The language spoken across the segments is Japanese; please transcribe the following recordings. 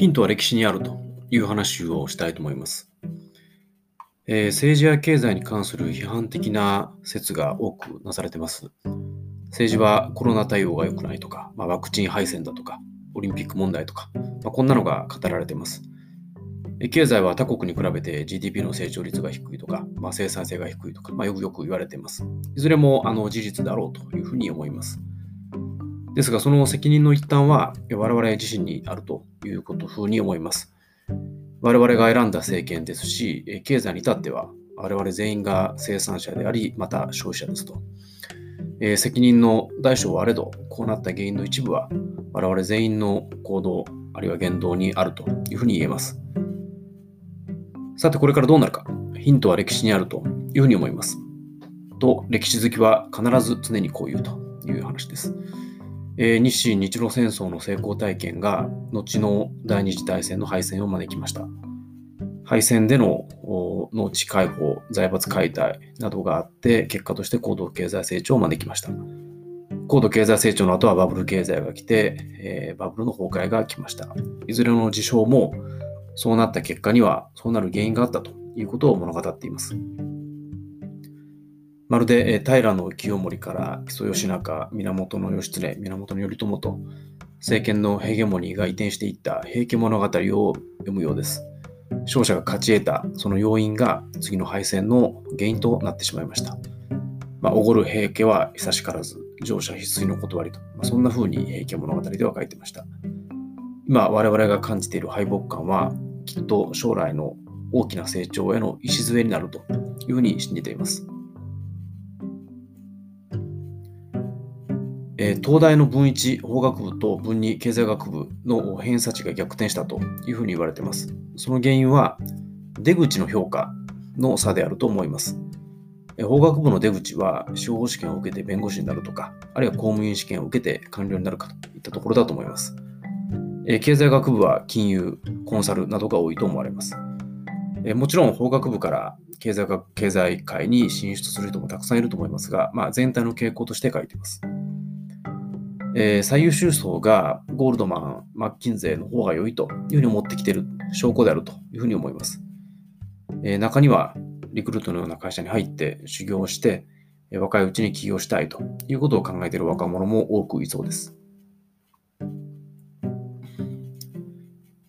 ヒントは歴史にあるという話をしたいと思います。えー、政治や経済に関する批判的な説が多くなされています。政治はコロナ対応が良くないとか、まあ、ワクチン配線だとか、オリンピック問題とか、まあ、こんなのが語られています。経済は他国に比べて GDP の成長率が低いとか、まあ、生産性が低いとか、まあ、よくよく言われています。いずれもあの事実だろうというふうに思います。ですが、その責任の一端は我々自身にあるということふうに思います。我々が選んだ政権ですし、経済に至っては我々全員が生産者であり、また消費者ですと。えー、責任の大小はあれど、こうなった原因の一部は我々全員の行動、あるいは言動にあるというふうに言えます。さて、これからどうなるか。ヒントは歴史にあるというふうに思います。と、歴史好きは必ず常にこう言うという話です。えー、日清日露戦争の成功体験が後の第二次大戦の敗戦を招きました。敗戦での農地解放、財閥解体などがあって、結果として高度経済成長を招きました。高度経済成長の後はバブル経済が来て、えー、バブルの崩壊が来ました。いずれの事象も、そうなった結果には、そうなる原因があったということを物語っています。まるで、え、平清盛から木曽義仲、源義経、源頼朝と政権のヘゲモニーが移転していった平家物語を読むようです。勝者が勝ち得たその要因が次の敗戦の原因となってしまいました。まあ、おごる平家は久しからず、乗車必須の断りと、まあ、そんな風に平家物語では書いてました。今、我々が感じている敗北感は、きっと将来の大きな成長への礎になるというふうに信じています。え、東大の文一法学部と文二経済学部の偏差値が逆転したというふうに言われています。その原因は出口の評価の差であると思います。法学部の出口は司法試験を受けて弁護士になるとか、あるいは公務員試験を受けて官僚になるかといったところだと思います。経済学部は金融、コンサルなどが多いと思われます。もちろん法学部から経済学経済界に進出する人もたくさんいると思いますが、まあ、全体の傾向として書いています。えー、最優秀層がゴールドマン、マッキンゼーの方が良いというふうに思ってきている証拠であるというふうに思います。えー、中にはリクルートのような会社に入って修行して、えー、若いうちに起業したいということを考えている若者も多くいそうです。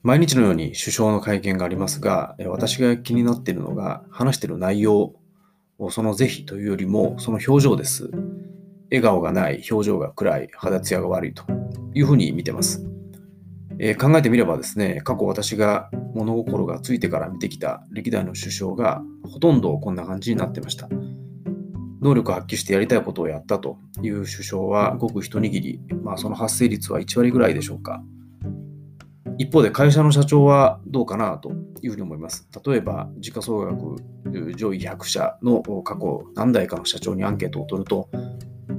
毎日のように首相の会見がありますが、私が気になっているのが話している内容、その是非というよりもその表情です。笑顔がない、表情が暗い、肌ツヤが悪いというふうに見てます。えー、考えてみればですね、過去私が物心がついてから見てきた歴代の首相がほとんどこんな感じになってました。能力を発揮してやりたいことをやったという首相はごく一握り、まあ、その発生率は1割ぐらいでしょうか。一方で会社の社長はどうかなというふうに思います。例えば、時価総額上位100社の過去何代かの社長にアンケートを取ると、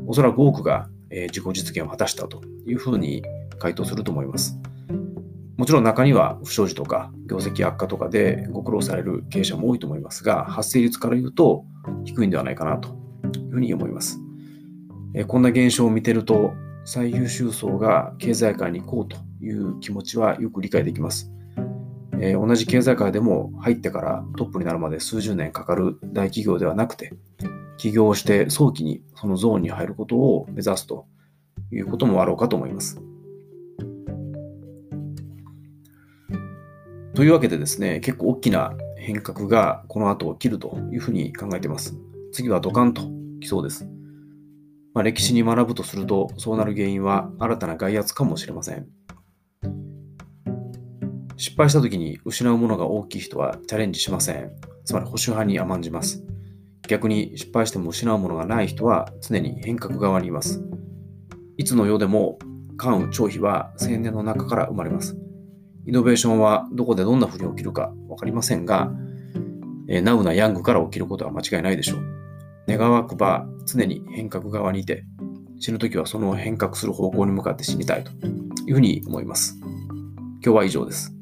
おそらく多くが、え自己実現を果たしたというふうに回答すると思います。もちろん中には不祥事とか業績悪化とかでご苦労される経営者も多いと思いますが、発生率から言うと低いんではないかなというふうに思います。えこんな現象を見てると、最優秀層が経済界に行こうという気持ちはよく理解できます。え同じ経済界でも入ってからトップになるまで数十年かかる大企業ではなくて、起業して早期にそのゾーンに入ることを目指すということもあろうかと思います。というわけでですね、結構大きな変革がこの後起きるというふうに考えています。次はドカンと来そうです。まあ、歴史に学ぶとすると、そうなる原因は新たな外圧かもしれません。失敗した時に失うものが大きい人はチャレンジしません。つまり保守派に甘んじます。逆に失敗しても失うものがない人は常に変革側にいます。いつの世でも関羽張飛は青年の中から生まれます。イノベーションはどこでどんな風に起きるか分かりませんが、えナウなヤングから起きることは間違いないでしょう。願わくば常に変革側にいて、死ぬ時はその変革する方向に向かって死にたいというふうに思います。今日は以上です。